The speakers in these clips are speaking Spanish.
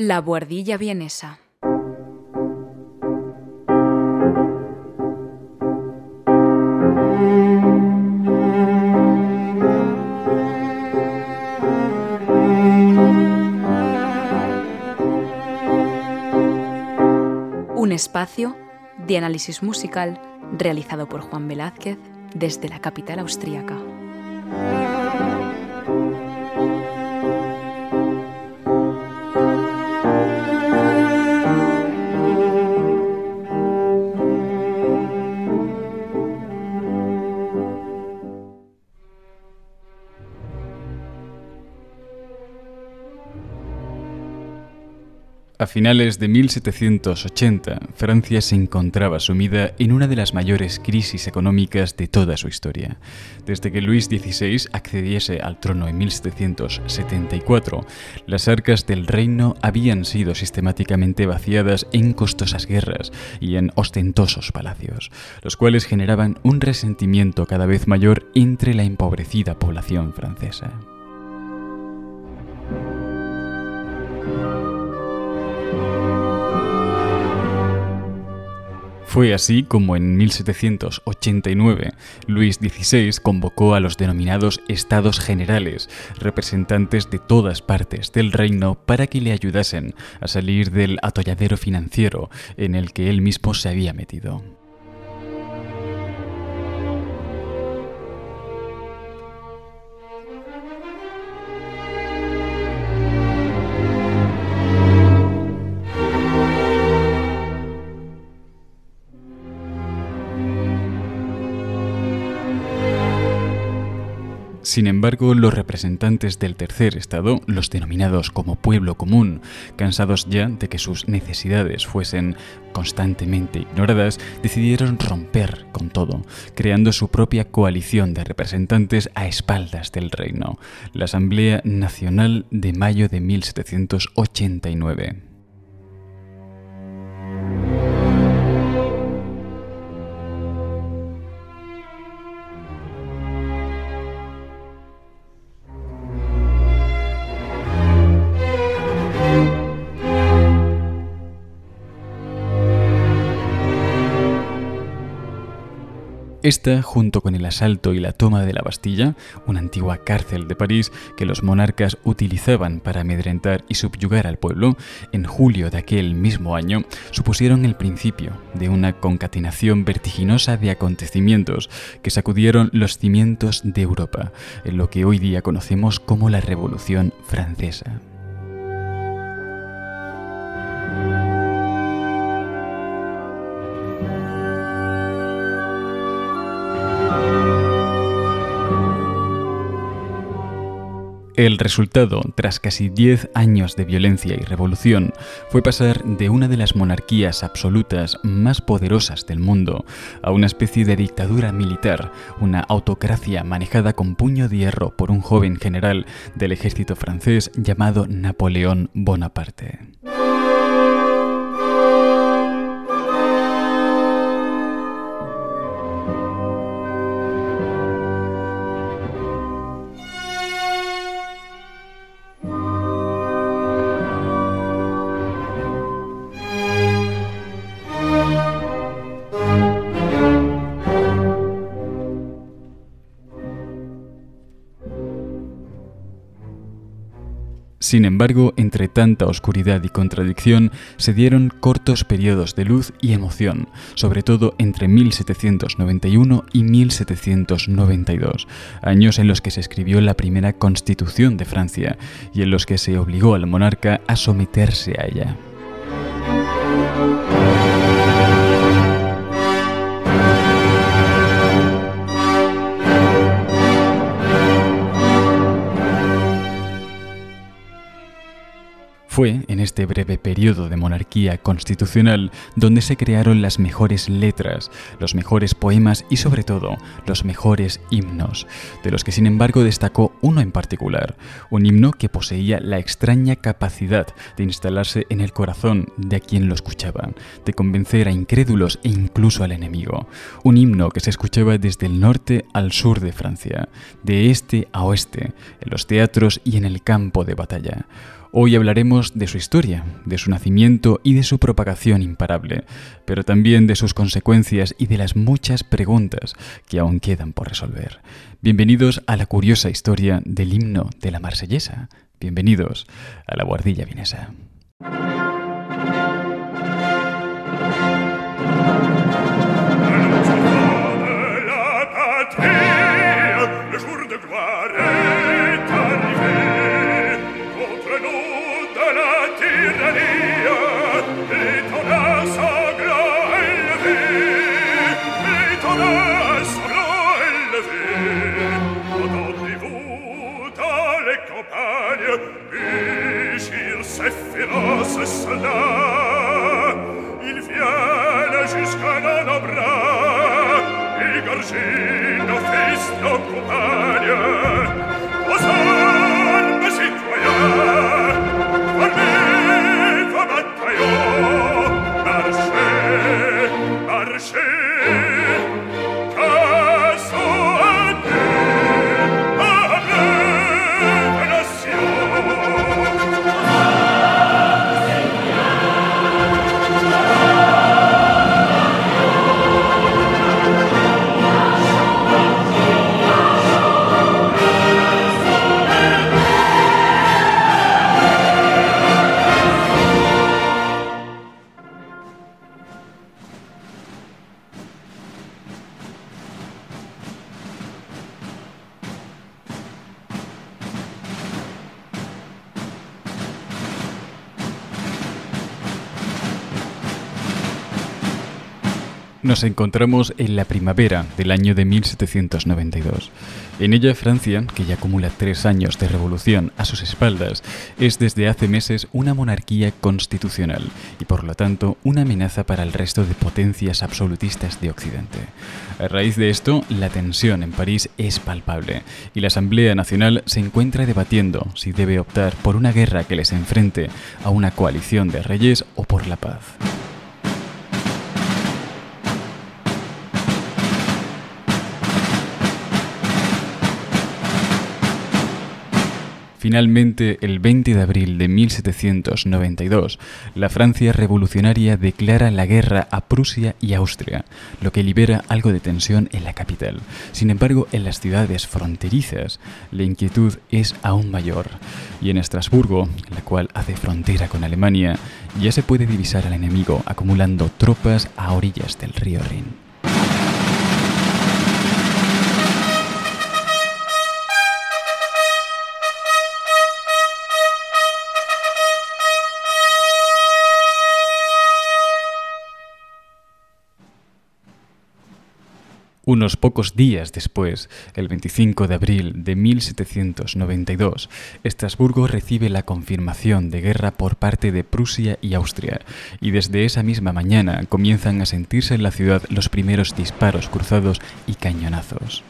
La buhardilla vienesa. Un espacio de análisis musical realizado por Juan Velázquez desde la capital austríaca. Finales de 1780, Francia se encontraba sumida en una de las mayores crisis económicas de toda su historia. Desde que Luis XVI accediese al trono en 1774, las arcas del reino habían sido sistemáticamente vaciadas en costosas guerras y en ostentosos palacios, los cuales generaban un resentimiento cada vez mayor entre la empobrecida población francesa. Fue así como en 1789 Luis XVI convocó a los denominados Estados Generales, representantes de todas partes del reino, para que le ayudasen a salir del atolladero financiero en el que él mismo se había metido. Sin embargo, los representantes del tercer estado, los denominados como pueblo común, cansados ya de que sus necesidades fuesen constantemente ignoradas, decidieron romper con todo, creando su propia coalición de representantes a espaldas del reino, la Asamblea Nacional de mayo de 1789. Esta, junto con el asalto y la toma de la Bastilla, una antigua cárcel de París que los monarcas utilizaban para amedrentar y subyugar al pueblo, en julio de aquel mismo año, supusieron el principio de una concatenación vertiginosa de acontecimientos que sacudieron los cimientos de Europa, en lo que hoy día conocemos como la Revolución Francesa. El resultado, tras casi 10 años de violencia y revolución, fue pasar de una de las monarquías absolutas más poderosas del mundo a una especie de dictadura militar, una autocracia manejada con puño de hierro por un joven general del ejército francés llamado Napoleón Bonaparte. Sin embargo, entre tanta oscuridad y contradicción, se dieron cortos periodos de luz y emoción, sobre todo entre 1791 y 1792, años en los que se escribió la primera constitución de Francia y en los que se obligó al monarca a someterse a ella. Fue en este breve periodo de monarquía constitucional donde se crearon las mejores letras, los mejores poemas y sobre todo los mejores himnos, de los que sin embargo destacó uno en particular, un himno que poseía la extraña capacidad de instalarse en el corazón de quien lo escuchaba, de convencer a incrédulos e incluso al enemigo, un himno que se escuchaba desde el norte al sur de Francia, de este a oeste, en los teatros y en el campo de batalla Hoy hablaremos de su historia, de su nacimiento y de su propagación imparable, pero también de sus consecuencias y de las muchas preguntas que aún quedan por resolver. Bienvenidos a la curiosa historia del himno de la marsellesa. Bienvenidos a la guardilla vienesa. là il viene jusqu'à dans nos bras et gorgine nos fils nos encontramos en la primavera del año de 1792. En ella Francia, que ya acumula tres años de revolución a sus espaldas, es desde hace meses una monarquía constitucional y por lo tanto una amenaza para el resto de potencias absolutistas de Occidente. A raíz de esto, la tensión en París es palpable y la Asamblea Nacional se encuentra debatiendo si debe optar por una guerra que les enfrente a una coalición de reyes o por la paz. Finalmente, el 20 de abril de 1792, la Francia revolucionaria declara la guerra a Prusia y Austria, lo que libera algo de tensión en la capital. Sin embargo, en las ciudades fronterizas, la inquietud es aún mayor. Y en Estrasburgo, la cual hace frontera con Alemania, ya se puede divisar al enemigo acumulando tropas a orillas del río Rin. Unos pocos días después, el 25 de abril de 1792, Estrasburgo recibe la confirmación de guerra por parte de Prusia y Austria, y desde esa misma mañana comienzan a sentirse en la ciudad los primeros disparos cruzados y cañonazos.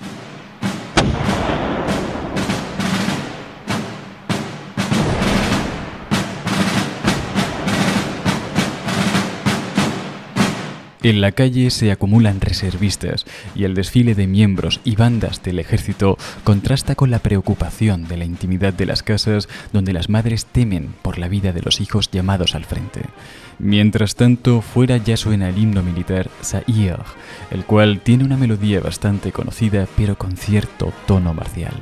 En la calle se acumulan reservistas y el desfile de miembros y bandas del ejército contrasta con la preocupación de la intimidad de las casas donde las madres temen por la vida de los hijos llamados al frente. Mientras tanto, fuera ya suena el himno militar Saïr, el cual tiene una melodía bastante conocida pero con cierto tono marcial.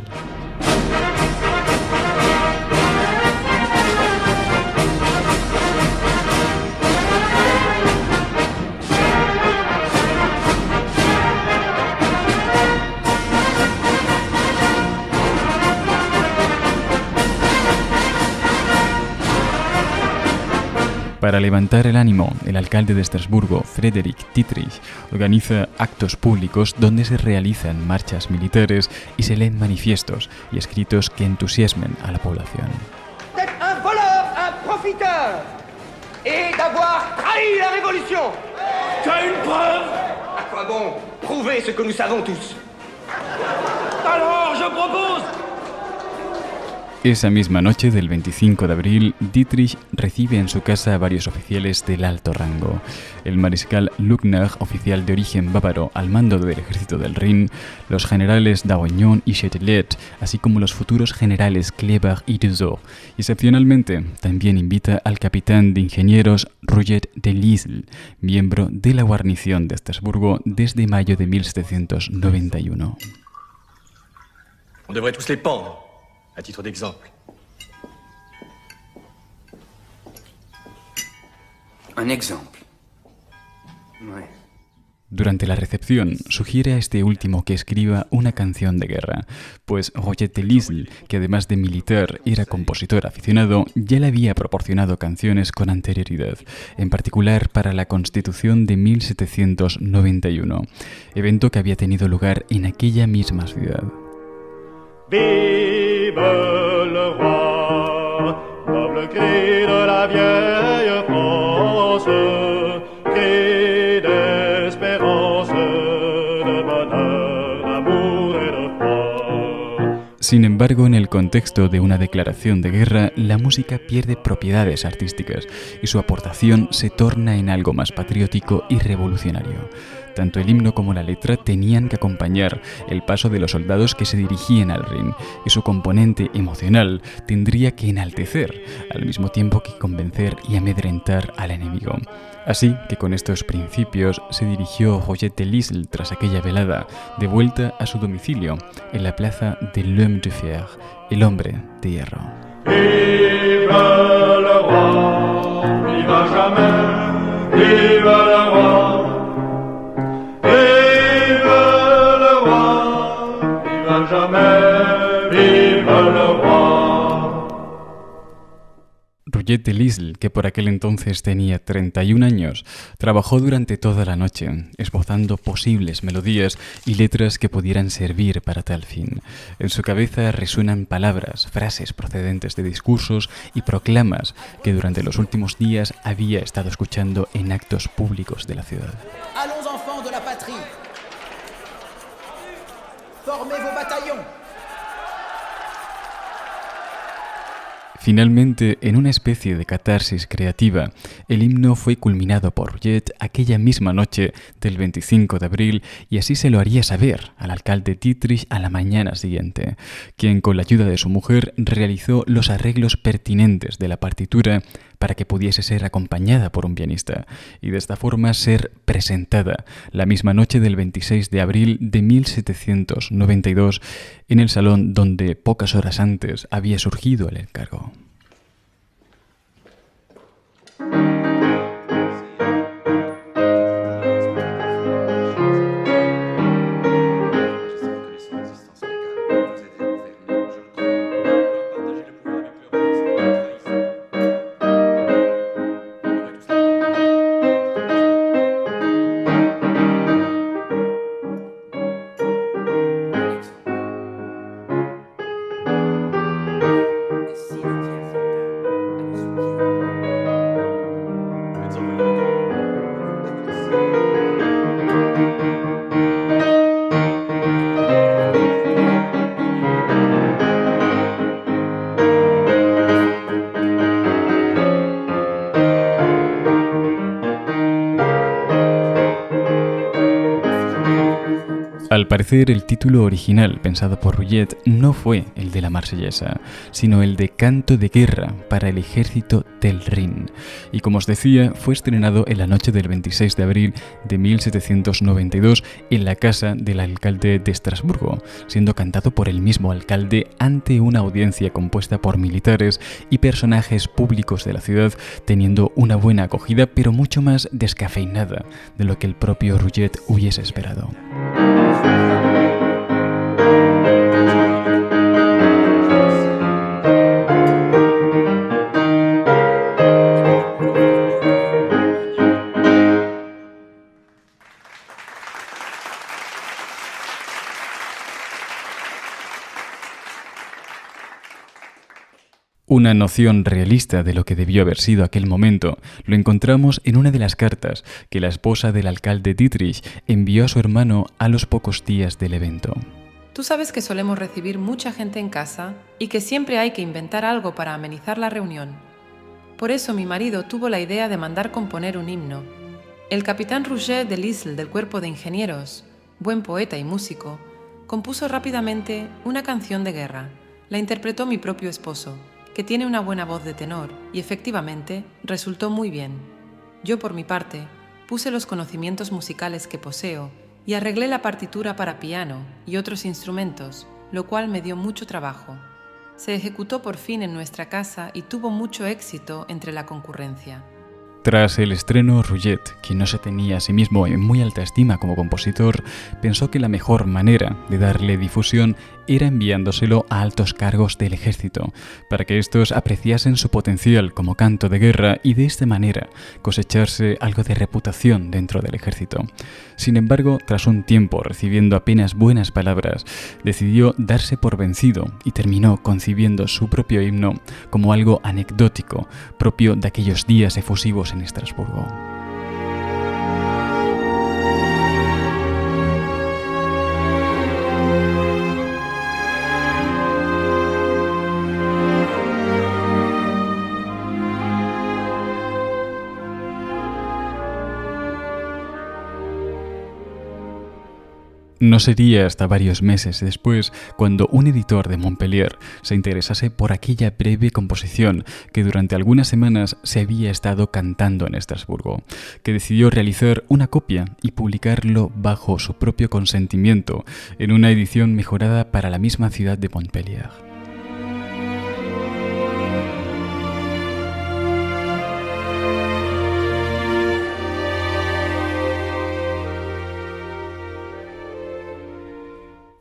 Para levantar el ánimo, el alcalde de Estrasburgo, Frederick Dietrich, organiza actos públicos donde se realizan marchas militares y se leen manifiestos y escritos que entusiasmen a la población. un voleur, un profiteur et d'avoir trahi la révolution. Tu as une preuve À quoi bon Prouver ce que nous savons tous. Alors, je propose Esa misma noche del 25 de abril, Dietrich recibe en su casa a varios oficiales del alto rango. El mariscal Luckner, oficial de origen bávaro al mando del ejército del Rin, los generales Daoignon y Châtelet, así como los futuros generales Kleber y. Y excepcionalmente, también invita al capitán de ingenieros Roget de Lisle, miembro de la guarnición de Estrasburgo desde mayo de 1791. On à titre d'exemple. Un exemple. Durante la recepción, sugiere a este último que escriba una canción de guerra, pues Roger de Lisle, que además de militar era compositor aficionado, ya le había proporcionado canciones con anterioridad, en particular para la Constitución de 1791, evento que había tenido lugar en aquella misma ciudad. Vive le roi, noble cri de la vieille France, cri d'espérance, de bonheur, de. Sin embargo, en el contexto de una declaración de guerra, la música pierde propiedades artísticas y su aportación se torna en algo más patriótico y revolucionario. Tanto el himno como la letra tenían que acompañar el paso de los soldados que se dirigían al Rin, y su componente emocional tendría que enaltecer, al mismo tiempo que convencer y amedrentar al enemigo. Así que con estos principios se dirigió Roger de Lisle tras aquella velada, de vuelta a su domicilio, en la plaza de L'Homme de Fer, el hombre de hierro. De Lisle, que por aquel entonces tenía 31 años, trabajó durante toda la noche, esbozando posibles melodías y letras que pudieran servir para tal fin. En su cabeza resuenan palabras, frases procedentes de discursos y proclamas que durante los últimos días había estado escuchando en actos públicos de la ciudad. Allons enfants de la patrie. Formez vos. Finalmente, en una especie de catarsis creativa, el himno fue culminado por Jet aquella misma noche del 25 de abril y así se lo haría saber al alcalde Dietrich a la mañana siguiente, quien con la ayuda de su mujer realizó los arreglos pertinentes de la partitura para que pudiese ser acompañada por un pianista y de esta forma ser presentada la misma noche del 26 de abril de 1792 en el salón donde pocas horas antes había surgido el encargo. Parecer, el título original pensado por Rouillet no fue el de la marsellesa, sino el de Canto de Guerra para el ejército del Rin. Y como os decía, fue estrenado en la noche del 26 de abril de 1792 en la casa del alcalde de Estrasburgo, siendo cantado por el mismo alcalde ante una audiencia compuesta por militares y personajes públicos de la ciudad, teniendo una buena acogida, pero mucho más descafeinada de lo que el propio Rouillet hubiese esperado. Thank you. Una noción realista de lo que debió haber sido aquel momento lo encontramos en una de las cartas que la esposa del alcalde Dietrich envió a su hermano a los pocos días del evento. Tú sabes que solemos recibir mucha gente en casa y que siempre hay que inventar algo para amenizar la reunión. Por eso mi marido tuvo la idea de mandar componer un himno. El capitán Rouget de Lisle del Cuerpo de Ingenieros, buen poeta y músico, compuso rápidamente una canción de guerra. La interpretó mi propio esposo, que tiene una buena voz de tenor, y efectivamente resultó muy bien. Yo, por mi parte, puse los conocimientos musicales que poseo y arreglé la partitura para piano y otros instrumentos, lo cual me dio mucho trabajo. Se ejecutó por fin en nuestra casa y tuvo mucho éxito entre la concurrencia. Tras el estreno, Rouget, quien no se tenía a sí mismo en muy alta estima como compositor, pensó que la mejor manera de darle difusión era enviándoselo a altos cargos del ejército, para que estos apreciasen su potencial como canto de guerra y de esta manera cosecharse algo de reputación dentro del ejército. Sin embargo, tras un tiempo recibiendo apenas buenas palabras, decidió darse por vencido y terminó concibiendo su propio himno como algo anecdótico, propio de aquellos días efusivos en Estrasburgo. No sería hasta varios meses después cuando un editor de Montpellier se interesase por aquella breve composición que durante algunas semanas se había estado cantando en Estrasburgo, que decidió realizar una copia y publicarlo bajo su propio consentimiento en una edición mejorada para la misma ciudad de Montpellier.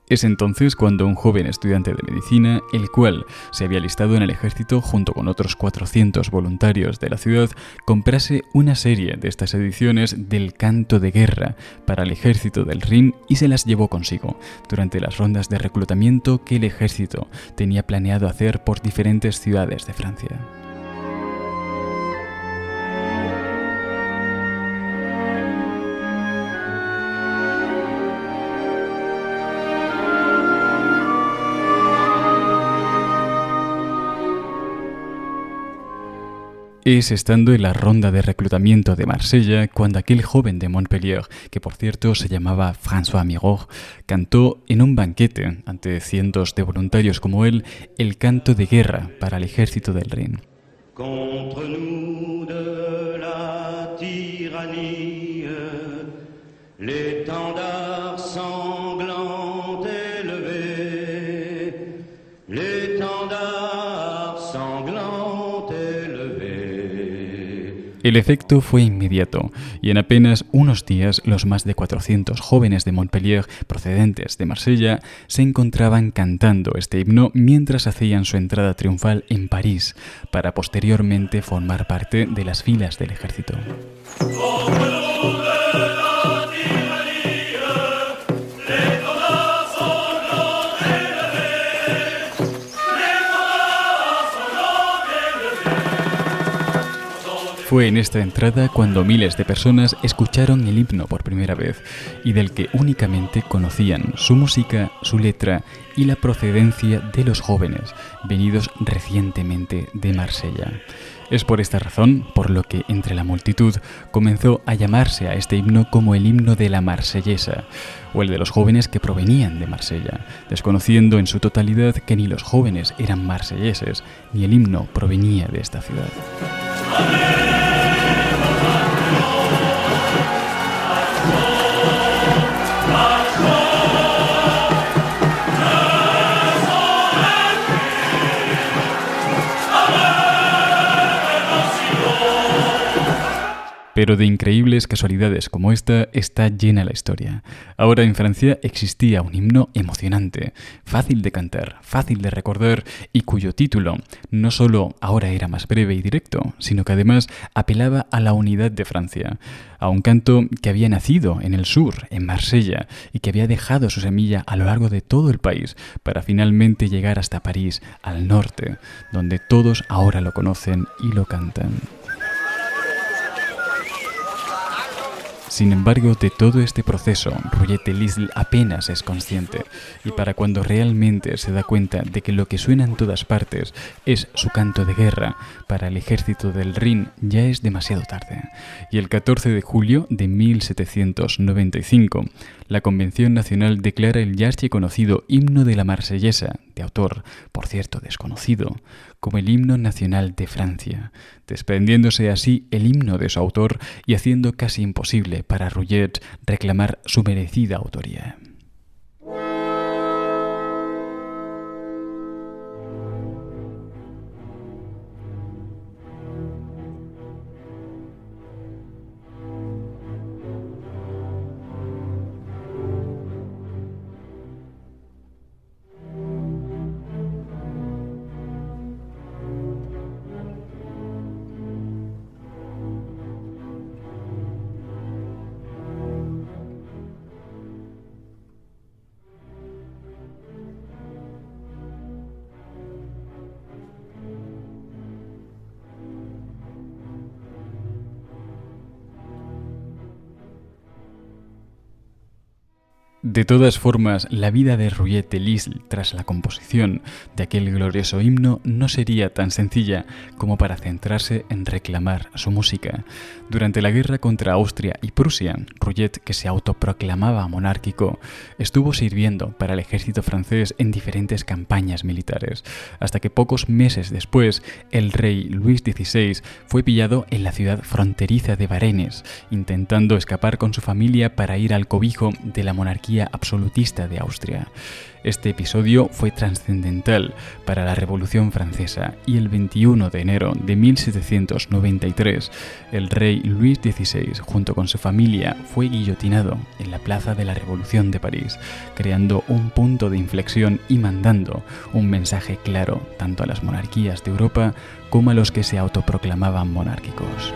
Es entonces cuando un joven estudiante de medicina, el cual se había listado en el ejército junto con otros 400 voluntarios de la ciudad, comprase una serie de estas ediciones del canto de guerra para el ejército del Rin y se las llevó consigo durante las rondas de reclutamiento que el ejército tenía planeado hacer por diferentes ciudades de Francia. Es estando en la ronda de reclutamiento de Marsella cuando aquel joven de Montpellier, que por cierto se llamaba François Miró, cantó en un banquete ante cientos de voluntarios como él el canto de guerra para el ejército del Rin. El efecto fue inmediato y en apenas unos días los más de 400 jóvenes de Montpellier procedentes de Marsella se encontraban cantando este himno mientras hacían su entrada triunfal en París para posteriormente formar parte de las filas del ejército. Fue en esta entrada cuando miles de personas escucharon el himno por primera vez y del que únicamente conocían su música, su letra y la procedencia de los jóvenes venidos recientemente de Marsella. Es por esta razón por lo que entre la multitud comenzó a llamarse a este himno como el himno de la marsellesa o el de los jóvenes que provenían de Marsella, desconociendo en su totalidad que ni los jóvenes eran marselleses ni el himno provenía de esta ciudad. Pero de increíbles casualidades como esta está llena la historia. Ahora en Francia existía un himno emocionante, fácil de cantar, fácil de recordar y cuyo título no solo ahora era más breve y directo, sino que además apelaba a la unidad de Francia, a un canto que había nacido en el sur, en Marsella, y que había dejado su semilla a lo largo de todo el país para finalmente llegar hasta París, al norte, donde todos ahora lo conocen y lo cantan. Sin embargo, de todo este proceso, Royette Lisle apenas es consciente, y para cuando realmente se da cuenta de que lo que suena en todas partes es su canto de guerra para el ejército del Rin, ya es demasiado tarde. Y el 14 de julio de 1795, la Convención Nacional declara el ya conocido himno de la Marsellesa, de autor, por cierto, desconocido, como el himno nacional de Francia, desprendiéndose así el himno de su autor y haciendo casi imposible para Rouget reclamar su merecida autoría. De todas formas, la vida de Rouillet de Lisle tras la composición de aquel glorioso himno no sería tan sencilla como para centrarse en reclamar su música. Durante la guerra contra Austria y Prusia, Rouillet, que se autoproclamaba monárquico, estuvo sirviendo para el ejército francés en diferentes campañas militares, hasta que pocos meses después el rey Luis XVI fue pillado en la ciudad fronteriza de Varennes, intentando escapar con su familia para ir al cobijo de la monarquía absolutista de Austria. Este episodio fue trascendental para la Revolución Francesa y el 21 de enero de 1793 el rey Luis XVI junto con su familia fue guillotinado en la Plaza de la Revolución de París, creando un punto de inflexión y mandando un mensaje claro tanto a las monarquías de Europa como a los que se autoproclamaban monárquicos.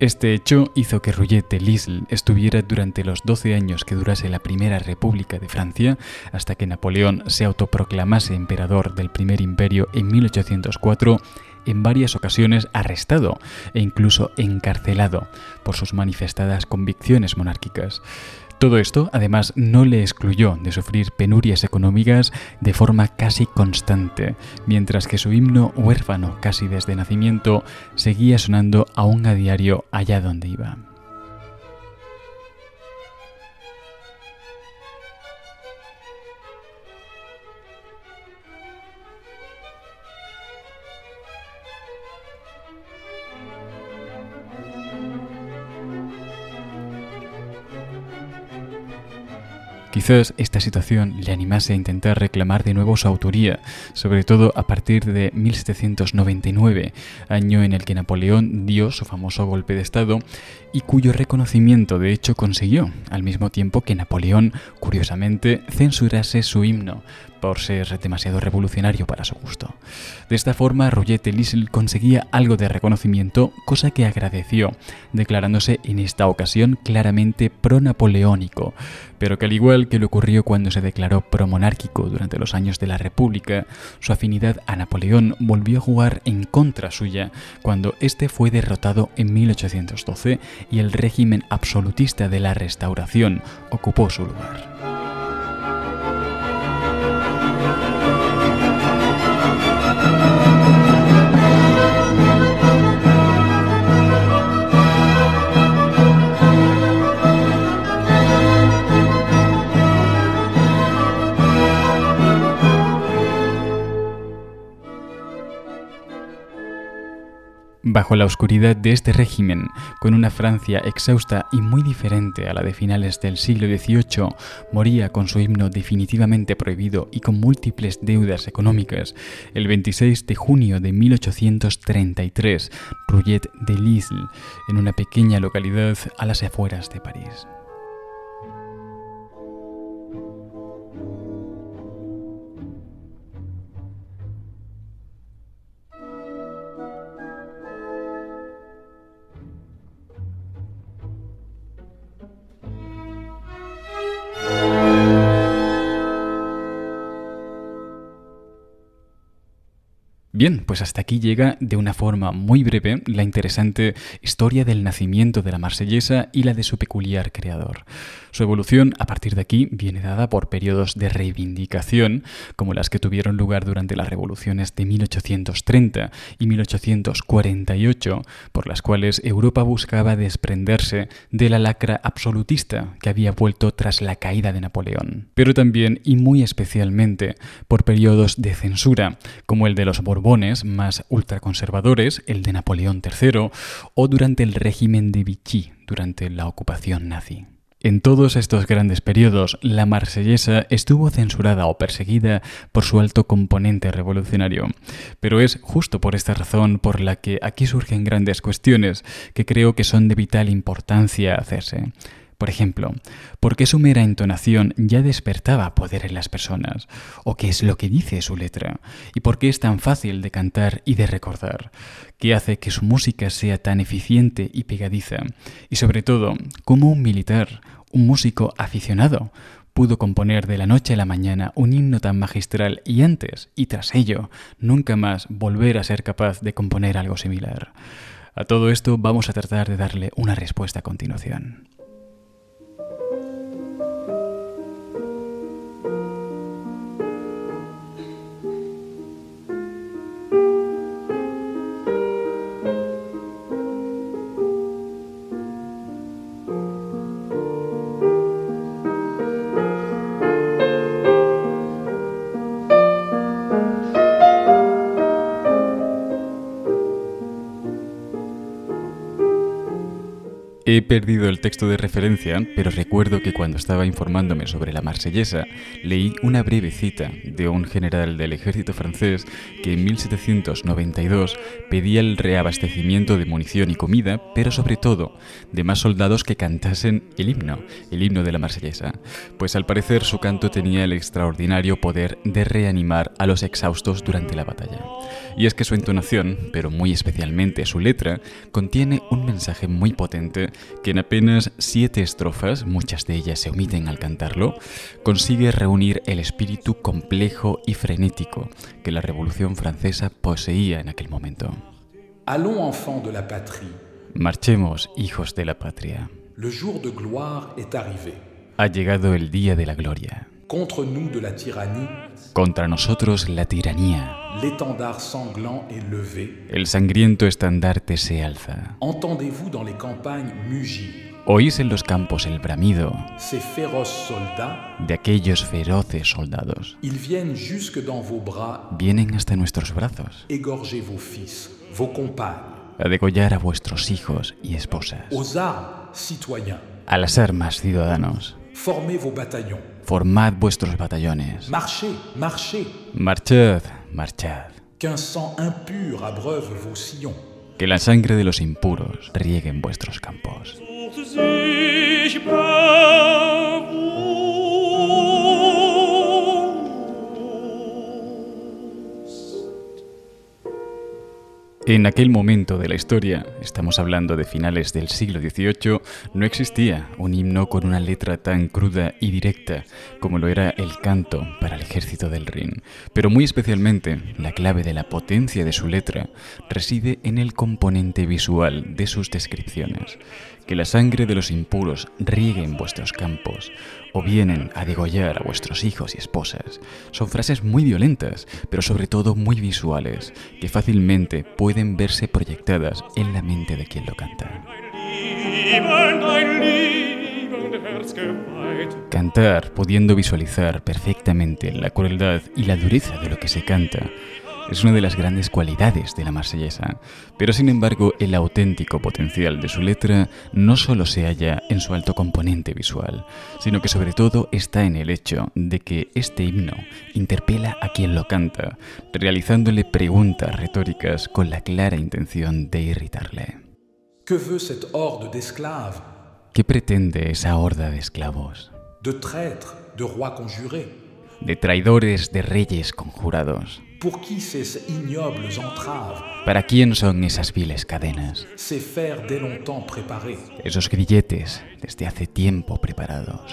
Este hecho hizo que Rouget de Lisle estuviera durante los 12 años que durase la Primera República de Francia, hasta que Napoleón se autoproclamase emperador del Primer Imperio en 1804, en varias ocasiones arrestado e incluso encarcelado por sus manifestadas convicciones monárquicas. Todo esto, además, no le excluyó de sufrir penurias económicas de forma casi constante, mientras que su himno huérfano casi desde nacimiento seguía sonando aún a diario allá donde iba. Quizás esta situación le animase a intentar reclamar de nuevo su autoría, sobre todo a partir de 1799, año en el que Napoleón dio su famoso golpe de Estado y cuyo reconocimiento de hecho consiguió, al mismo tiempo que Napoleón, curiosamente, censurase su himno, por ser demasiado revolucionario para su gusto. De esta forma, Rouget Lisle conseguía algo de reconocimiento, cosa que agradeció, declarándose en esta ocasión claramente pro-napoleónico, pero que al igual que le ocurrió cuando se declaró pro-monárquico durante los años de la República, su afinidad a Napoleón volvió a jugar en contra suya cuando éste fue derrotado en 1812 y el régimen absolutista de la Restauración ocupó su lugar. Bajo la oscuridad de este régimen, con una Francia exhausta y muy diferente a la de finales del siglo XVIII, moría con su himno definitivamente prohibido y con múltiples deudas económicas, el 26 de junio de 1833, Rouget de Lisle, en una pequeña localidad a las afueras de París. Bien, pues hasta aquí llega de una forma muy breve la interesante historia del nacimiento de la marsellesa y la de su peculiar creador. Su evolución a partir de aquí viene dada por periodos de reivindicación, como las que tuvieron lugar durante las revoluciones de 1830 y 1848, por las cuales Europa buscaba desprenderse de la lacra absolutista que había vuelto tras la caída de Napoleón. Pero también y muy especialmente por periodos de censura, como el de los Borbones más ultraconservadores, el de Napoleón III, o durante el régimen de Vichy, durante la ocupación nazi. En todos estos grandes periodos, la marsellesa estuvo censurada o perseguida por su alto componente revolucionario. Pero es justo por esta razón por la que aquí surgen grandes cuestiones que creo que son de vital importancia hacerse. Por ejemplo, ¿por qué su mera entonación ya despertaba poder en las personas? ¿O qué es lo que dice su letra? ¿Y por qué es tan fácil de cantar y de recordar? ¿Qué hace que su música sea tan eficiente y pegadiza? Y sobre todo, ¿cómo un militar, un músico aficionado, pudo componer de la noche a la mañana un himno tan magistral y antes y tras ello nunca más volver a ser capaz de componer algo similar? A todo esto vamos a tratar de darle una respuesta a continuación. He perdido el texto de referencia, pero recuerdo que cuando estaba informándome sobre la marsellesa, leí una breve cita de un general del ejército francés que en 1792 pedía el reabastecimiento de munición y comida, pero sobre todo de más soldados que cantasen el himno, el himno de la marsellesa, pues al parecer su canto tenía el extraordinario poder de reanimar a los exhaustos durante la batalla. Y es que su entonación, pero muy especialmente su letra, contiene un mensaje muy potente que en apenas siete estrofas, muchas de ellas se omiten al cantarlo, consigue reunir el espíritu complejo y frenético que la Revolución Francesa poseía en aquel momento. Allons enfants de la patrie. Marchemos, hijos de la patria. Le jour de gloire est arrivé. Ha llegado el día de la gloria. Contre nous de la tyrannie, Contra nosotros la tiranía. El sangriento estandarte se alza. Entendez-vous dans les campagnes mugir Oís en los campos el bramido de aquellos feroces soldados. Vienen hasta nuestros brazos égorger vos fils, vos compagnes. a degollar a vuestros hijos y esposas. Aux armes, citoyens, A las armas, ciudadanos. formez vos bataillons. Formad vuestros batallones. Marchez, marchez, Marchad, marchad. qu'un sang impur abreuve vos sillons. Que la sangre de los impuros riegue en vuestros campos. En aquel momento de la historia, estamos hablando de finales del siglo XVIII, no existía un himno con una letra tan cruda y directa como lo era el canto para el ejército del Rin. Pero muy especialmente, la clave de la potencia de su letra reside en el componente visual de sus descripciones. Que la sangre de los impuros riegue en vuestros campos, o vienen a degollar a vuestros hijos y esposas. Son frases muy violentas, pero sobre todo muy visuales, que fácilmente pueden verse proyectadas en la mente de quien lo canta. Cantar pudiendo visualizar perfectamente la crueldad y la dureza de lo que se canta es una de las grandes cualidades de la marsellesa, pero sin embargo el auténtico potencial de su letra no solo se halla en su alto componente visual, sino que sobre todo está en el hecho de que este himno interpela a quien lo canta, realizándole preguntas retóricas con la clara intención de irritarle. Que veut cette horde d'esclaves ¿Qué pretende esa horda de esclavos? De traîtres, de rois conjurés De traidores, de reyes conjurados. Pour qui ces ignobles entraves ¿Para quién son esas viles cadenas? Ces fers dès longtemps préparés Esos grilletes desde hace tiempo preparados.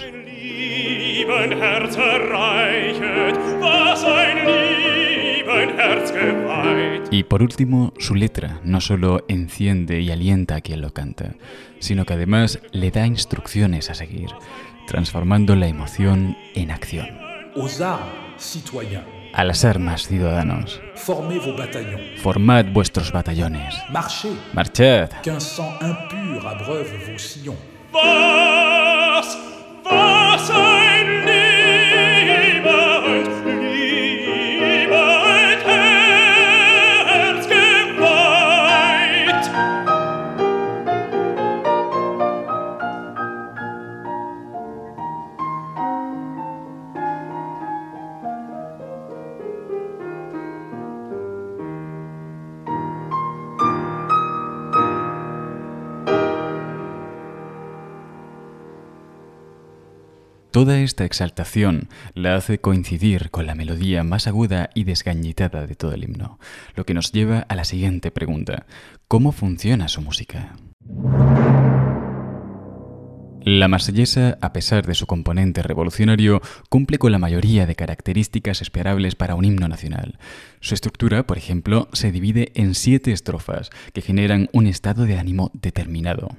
lieben Herz erreichet, was ein lieben Herz geweiht. Y por último, su letra no solo enciende y alienta a quien lo canta, sino que además le da instrucciones a seguir, transformando la emoción en acción. Aux armes, citoyens A las armas, ciudadanos, vos formad vuestros batallones. Marchez. Marchad, Toda esta exaltación la hace coincidir con la melodía más aguda y desgañitada de todo el himno, lo que nos lleva a la siguiente pregunta. ¿Cómo funciona su música? La marsellesa, a pesar de su componente revolucionario, cumple con la mayoría de características esperables para un himno nacional. Su estructura, por ejemplo, se divide en siete estrofas que generan un estado de ánimo determinado.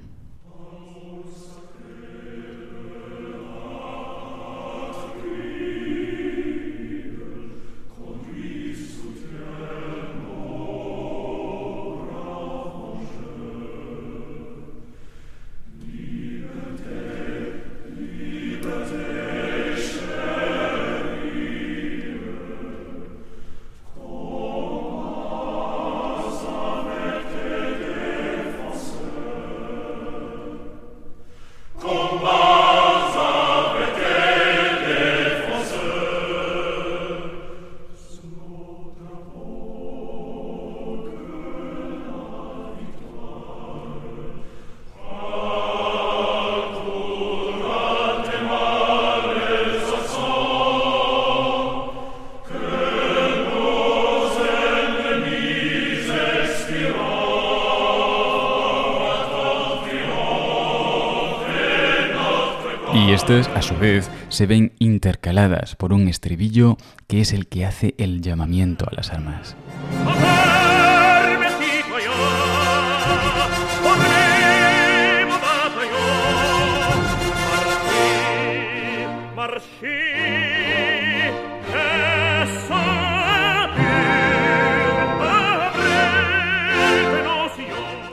A su vez, se ven intercaladas por un estribillo que es el que hace el llamamiento a las armas.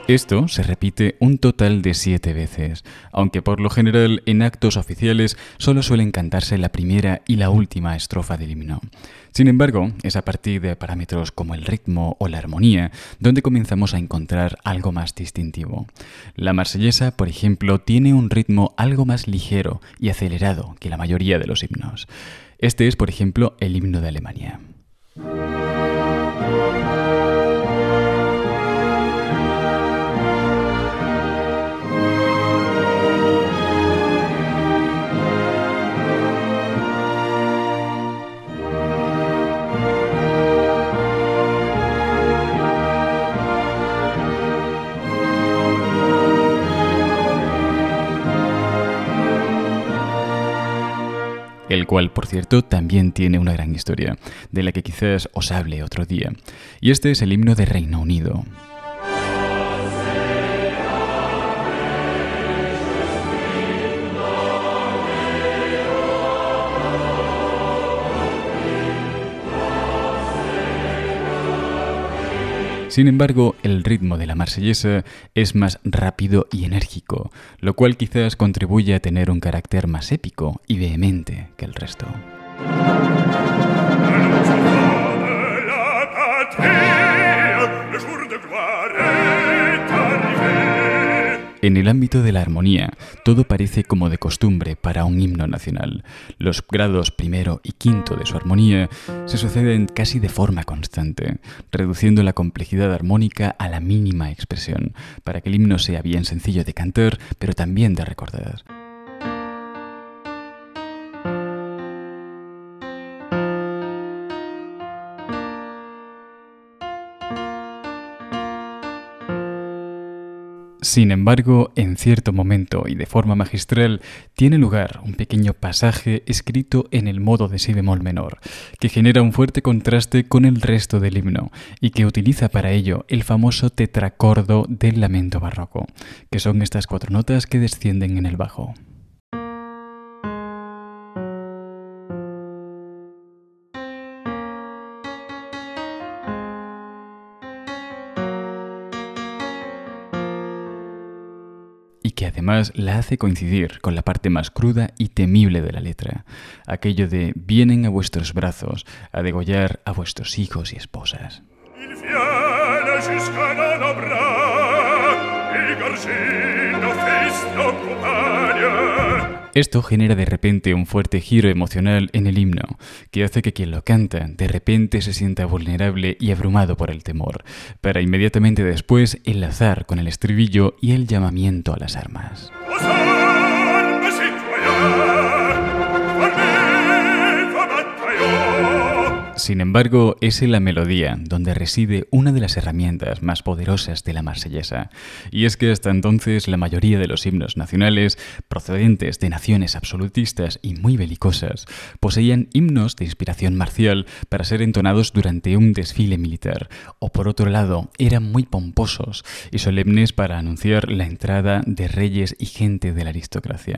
Esto se repite un total de siete veces, aunque por lo general en actos oficiales solo suelen cantarse la primera y la última estrofa del himno. Sin embargo, es a partir de parámetros como el ritmo o la armonía donde comenzamos a encontrar algo más distintivo. La marsellesa, por ejemplo, tiene un ritmo algo más ligero y acelerado que la mayoría de los himnos. Este es, por ejemplo, el himno de Alemania. Cual, por cierto, también tiene una gran historia, de la que quizás os hable otro día. Y este es el himno de Reino Unido. Sin embargo, el ritmo de la marsellesa es más rápido y enérgico, lo cual quizás contribuye a tener un carácter más épico y vehemente que el resto. En el ámbito de la armonía, todo parece como de costumbre para un himno nacional. Los grados primero y quinto de su armonía se suceden casi de forma constante, reduciendo la complejidad armónica a la mínima expresión, para que el himno sea bien sencillo de cantar, pero también de recordar. Sin embargo, en cierto momento y de forma magistral, tiene lugar un pequeño pasaje escrito en el modo de si bemol menor, que genera un fuerte contraste con el resto del himno y que utiliza para ello el famoso tetracordo del lamento barroco, que son estas cuatro notas que descienden en el bajo. La hace coincidir con la parte más cruda y temible de la letra, aquello de vienen a vuestros brazos a degollar a vuestros hijos y esposas. Esto genera de repente un fuerte giro emocional en el himno, que hace que quien lo canta de repente se sienta vulnerable y abrumado por el temor, para inmediatamente después enlazar con el estribillo y el llamamiento a las armas. Sin embargo, es en la melodía donde reside una de las herramientas más poderosas de la marsellesa, y es que hasta entonces la mayoría de los himnos nacionales, procedentes de naciones absolutistas y muy belicosas, poseían himnos de inspiración marcial para ser entonados durante un desfile militar, o por otro lado, eran muy pomposos y solemnes para anunciar la entrada de reyes y gente de la aristocracia.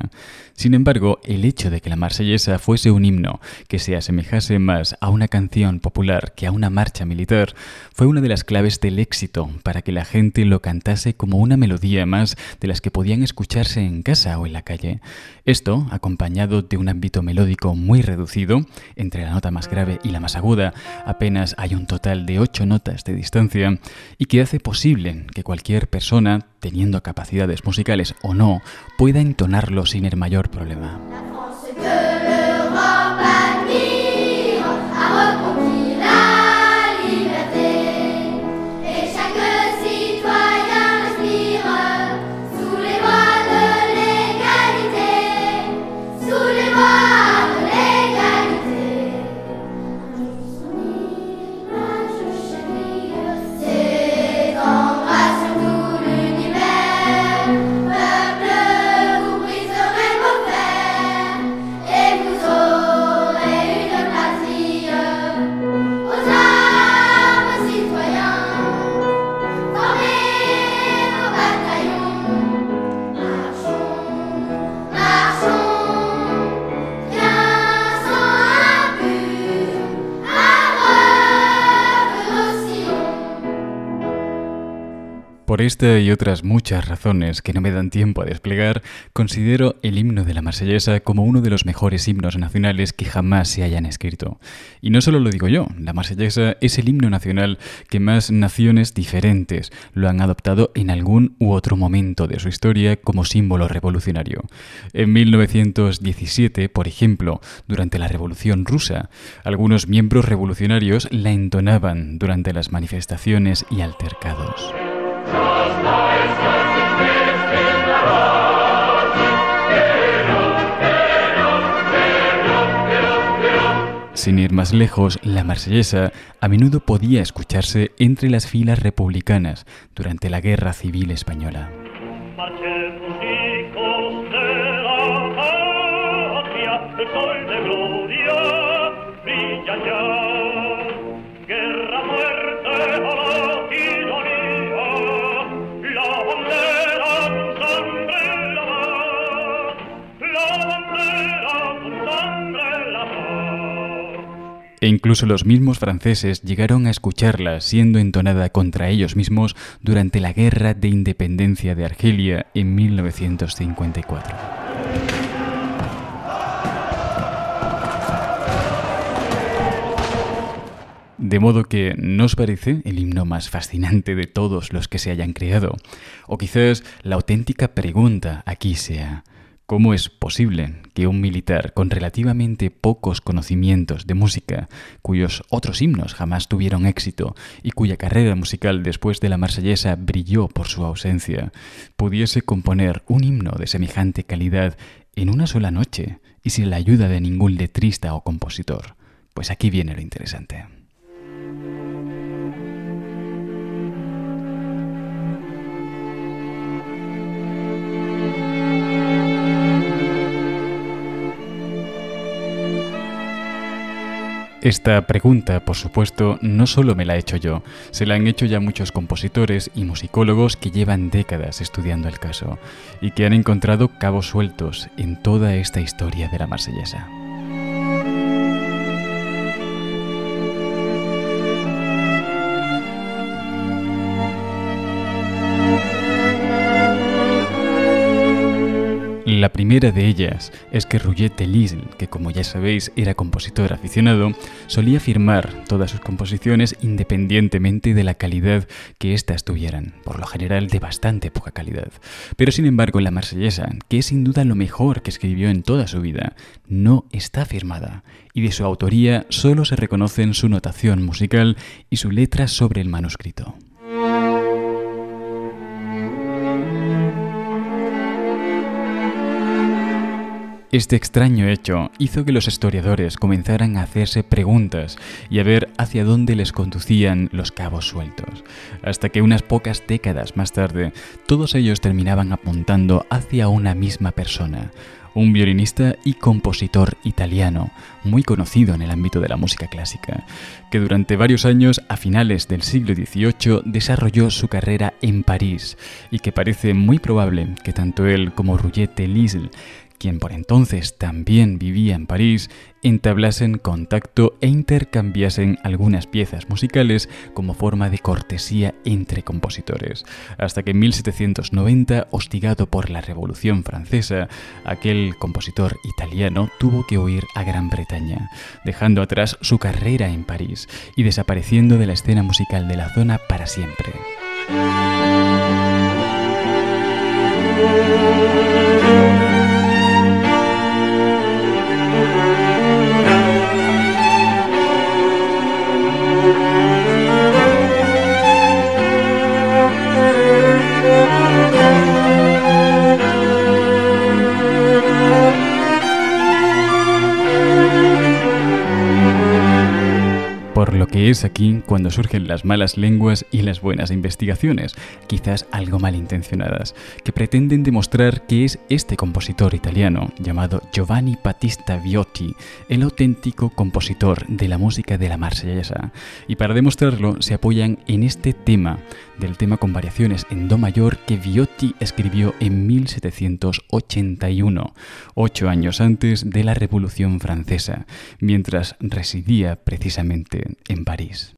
Sin embargo, el hecho de que la marsellesa fuese un himno que se asemejase más a una canción popular que a una marcha militar fue una de las claves del éxito para que la gente lo cantase como una melodía más de las que podían escucharse en casa o en la calle. Esto, acompañado de un ámbito melódico muy reducido, entre la nota más grave y la más aguda, apenas hay un total de ocho notas de distancia, y que hace posible que cualquier persona, teniendo capacidades musicales o no, pueda entonarlo sin el mayor problema. Por esta y otras muchas razones que no me dan tiempo a desplegar, considero el himno de la Marsellesa como uno de los mejores himnos nacionales que jamás se hayan escrito. Y no solo lo digo yo, la Marsellesa es el himno nacional que más naciones diferentes lo han adoptado en algún u otro momento de su historia como símbolo revolucionario. En 1917, por ejemplo, durante la Revolución rusa, algunos miembros revolucionarios la entonaban durante las manifestaciones y altercados. Sin ir más lejos, la marsellesa a menudo podía escucharse entre las filas republicanas durante la Guerra Civil Española. E incluso los mismos franceses llegaron a escucharla siendo entonada contra ellos mismos durante la Guerra de Independencia de Argelia en 1954. De modo que, ¿no os parece el himno más fascinante de todos los que se hayan creado? O quizás la auténtica pregunta aquí sea, ¿Cómo es posible que un militar con relativamente pocos conocimientos de música, cuyos otros himnos jamás tuvieron éxito y cuya carrera musical después de la marsellesa brilló por su ausencia, pudiese componer un himno de semejante calidad en una sola noche y sin la ayuda de ningún letrista o compositor? Pues aquí viene lo interesante. Esta pregunta, por supuesto, no solo me la he hecho yo, se la han hecho ya muchos compositores y musicólogos que llevan décadas estudiando el caso y que han encontrado cabos sueltos en toda esta historia de la marsellesa. La primera de ellas es que Rouget de Lisle, que como ya sabéis era compositor aficionado, solía firmar todas sus composiciones independientemente de la calidad que éstas tuvieran, por lo general de bastante poca calidad. Pero sin embargo la marsellesa, que es sin duda lo mejor que escribió en toda su vida, no está firmada, y de su autoría solo se reconocen su notación musical y su letra sobre el manuscrito. Este extraño hecho hizo que los historiadores comenzaran a hacerse preguntas y a ver hacia dónde les conducían los cabos sueltos, hasta que unas pocas décadas más tarde todos ellos terminaban apuntando hacia una misma persona, un violinista y compositor italiano, muy conocido en el ámbito de la música clásica, que durante varios años a finales del siglo XVIII desarrolló su carrera en París y que parece muy probable que tanto él como Rouget de Lisle quien por entonces también vivía en París, entablasen contacto e intercambiasen algunas piezas musicales como forma de cortesía entre compositores, hasta que en 1790, hostigado por la Revolución Francesa, aquel compositor italiano tuvo que huir a Gran Bretaña, dejando atrás su carrera en París y desapareciendo de la escena musical de la zona para siempre. Por lo que es aquí cuando surgen las malas lenguas y las buenas investigaciones, quizás algo malintencionadas, que pretenden demostrar que es este compositor italiano, llamado Giovanni Battista Viotti, el auténtico compositor de la música de la marsellesa. Y para demostrarlo se apoyan en este tema, del tema con variaciones en Do mayor que Viotti escribió en 1781, ocho años antes de la Revolución Francesa, mientras residía precisamente en París.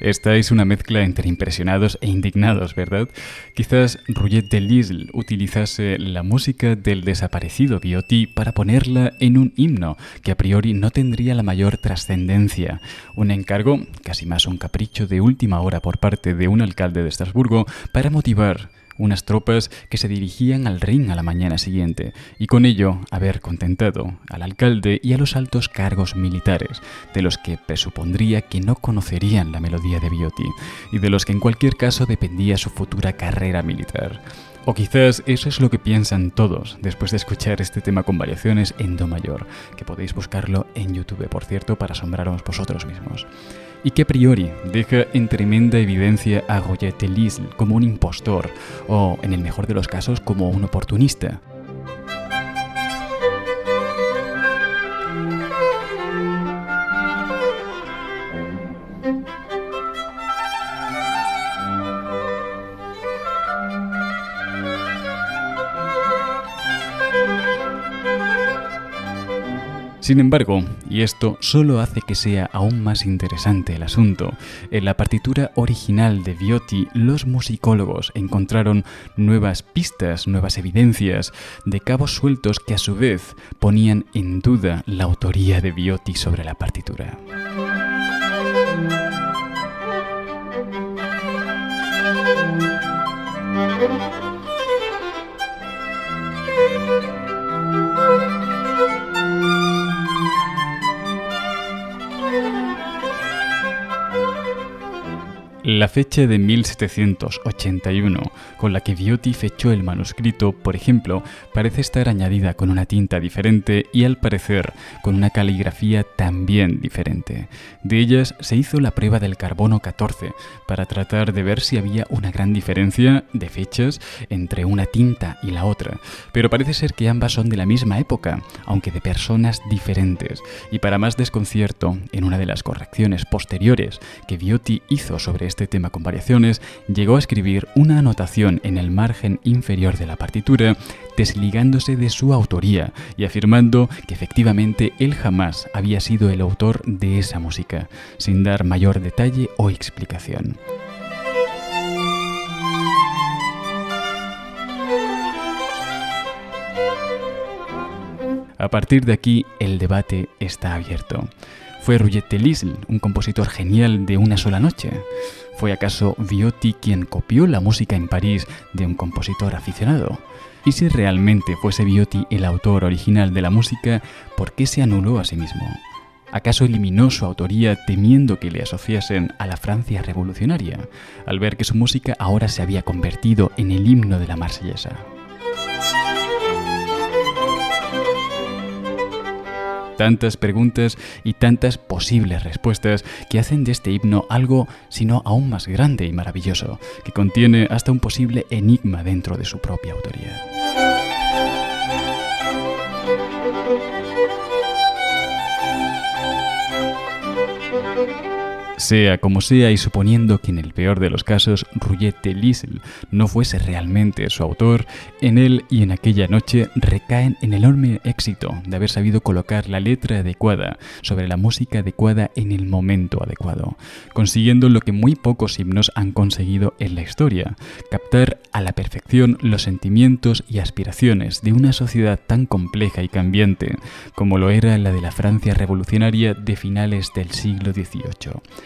Estáis una mezcla entre impresionados e indignados, ¿verdad? Quizás Rouget de Lisle utilizase la música del desaparecido Viotti para ponerla en un himno que a priori no tendría la mayor trascendencia. Un encargo, casi más un capricho de última hora por parte de un alcalde de Estrasburgo para motivar unas tropas que se dirigían al Rin a la mañana siguiente, y con ello haber contentado al alcalde y a los altos cargos militares, de los que presupondría que no conocerían la melodía de Viotti, y de los que en cualquier caso dependía su futura carrera militar. O quizás eso es lo que piensan todos después de escuchar este tema con variaciones en Do mayor, que podéis buscarlo en YouTube, por cierto, para asombraros vosotros mismos y que a priori deja en tremenda evidencia a Roger Lisle como un impostor o, en el mejor de los casos, como un oportunista. Sin embargo, y esto solo hace que sea aún más interesante el asunto, en la partitura original de Viotti los musicólogos encontraron nuevas pistas, nuevas evidencias de cabos sueltos que a su vez ponían en duda la autoría de Viotti sobre la partitura. La fecha de 1781 con la que Viotti fechó el manuscrito, por ejemplo, parece estar añadida con una tinta diferente y al parecer con una caligrafía también diferente. De ellas se hizo la prueba del carbono 14 para tratar de ver si había una gran diferencia de fechas entre una tinta y la otra, pero parece ser que ambas son de la misma época, aunque de personas diferentes. Y para más desconcierto, en una de las correcciones posteriores que Viotti hizo sobre este tema con variaciones, llegó a escribir una anotación en el margen inferior de la partitura, desligándose de su autoría y afirmando que efectivamente él jamás había sido el autor de esa música, sin dar mayor detalle o explicación. A partir de aquí, el debate está abierto. ¿Fue Rouget Lisle un compositor genial de una sola noche? ¿Fue acaso Viotti quien copió la música en París de un compositor aficionado? Y si realmente fuese Viotti el autor original de la música, ¿por qué se anuló a sí mismo? ¿Acaso eliminó su autoría temiendo que le asociasen a la Francia revolucionaria, al ver que su música ahora se había convertido en el himno de la marsellesa? Tantas preguntas y tantas posibles respuestas que hacen de este himno algo sino aún más grande y maravilloso, que contiene hasta un posible enigma dentro de su propia autoría. Sea como sea y suponiendo que en el peor de los casos de Lisle no fuese realmente su autor, en él y en aquella noche recaen en enorme éxito de haber sabido colocar la letra adecuada sobre la música adecuada en el momento adecuado, consiguiendo lo que muy pocos himnos han conseguido en la historia, captar a la perfección los sentimientos y aspiraciones de una sociedad tan compleja y cambiante como lo era la de la Francia revolucionaria de finales del siglo XVIII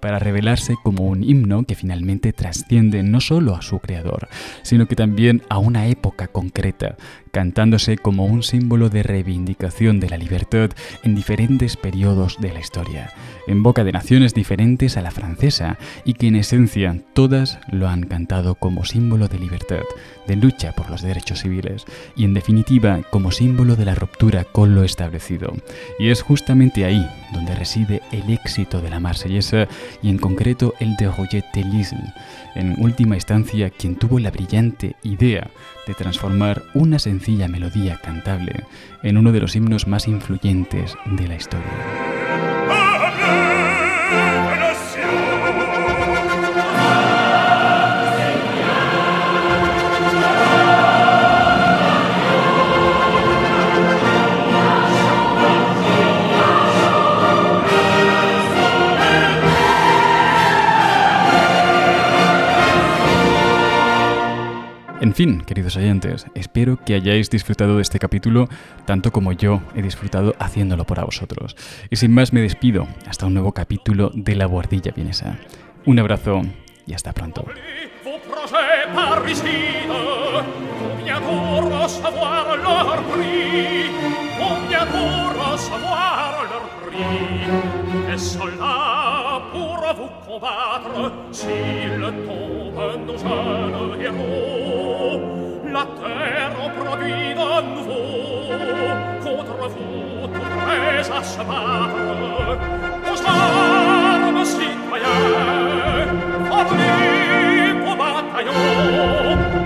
para revelarse como un himno que finalmente trasciende no solo a su creador, sino que también a una época concreta, cantándose como un símbolo de reivindicación de la libertad en diferentes periodos de la historia, en boca de naciones diferentes a la francesa y que en esencia todas lo han cantado como símbolo de libertad, de lucha por los derechos civiles y en definitiva como símbolo de la ruptura con lo establecido. Y es justamente ahí donde reside el éxito de la marsellesa y en concreto el de Roger de Lisle, en última instancia quien tuvo la brillante idea de transformar una sencilla melodía cantable en uno de los himnos más influyentes de la historia. Fin, queridos oyentes, espero que hayáis disfrutado de este capítulo tanto como yo he disfrutado haciéndolo para vosotros. Y sin más me despido hasta un nuevo capítulo de La Guardilla Vienesa. Un abrazo y hasta pronto. et soldat pour vous combattre s'il tombe nos jeunes héros la terre en produit de nouveau contre vous tout prêts à se battre aux armes citoyens formez vos bataillons